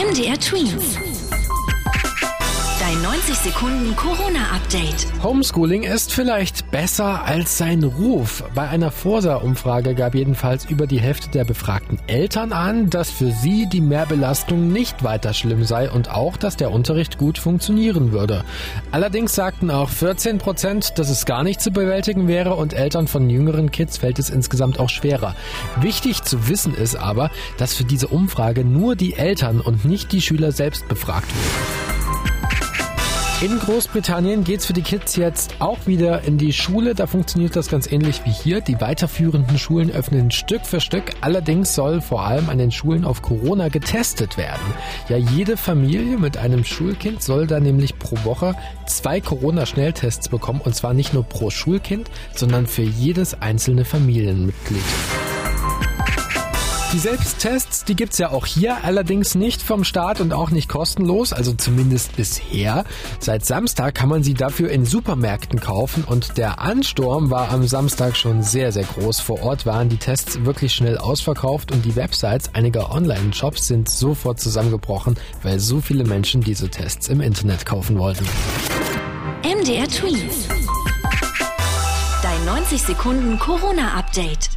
MDR Twins. Dein 90 Sekunden Corona-Update. Homeschooling ist vielleicht besser als sein Ruf. Bei einer Forsa-Umfrage gab jedenfalls über die Hälfte der befragten Eltern an, dass für sie die Mehrbelastung nicht weiter schlimm sei und auch, dass der Unterricht gut funktionieren würde. Allerdings sagten auch 14 Prozent, dass es gar nicht zu bewältigen wäre und Eltern von jüngeren Kids fällt es insgesamt auch schwerer. Wichtig zu wissen ist aber, dass für diese Umfrage nur die Eltern und nicht die Schüler selbst befragt wurden. In Großbritannien geht's für die Kids jetzt auch wieder in die Schule. Da funktioniert das ganz ähnlich wie hier. Die weiterführenden Schulen öffnen Stück für Stück. Allerdings soll vor allem an den Schulen auf Corona getestet werden. Ja, jede Familie mit einem Schulkind soll da nämlich pro Woche zwei Corona-Schnelltests bekommen. Und zwar nicht nur pro Schulkind, sondern für jedes einzelne Familienmitglied. Die Selbsttests, die gibt's ja auch hier, allerdings nicht vom Staat und auch nicht kostenlos, also zumindest bisher. Seit Samstag kann man sie dafür in Supermärkten kaufen und der Ansturm war am Samstag schon sehr, sehr groß. Vor Ort waren die Tests wirklich schnell ausverkauft und die Websites einiger Online-Shops sind sofort zusammengebrochen, weil so viele Menschen diese Tests im Internet kaufen wollten. MDR Twins. Dein 90 Sekunden Corona-Update.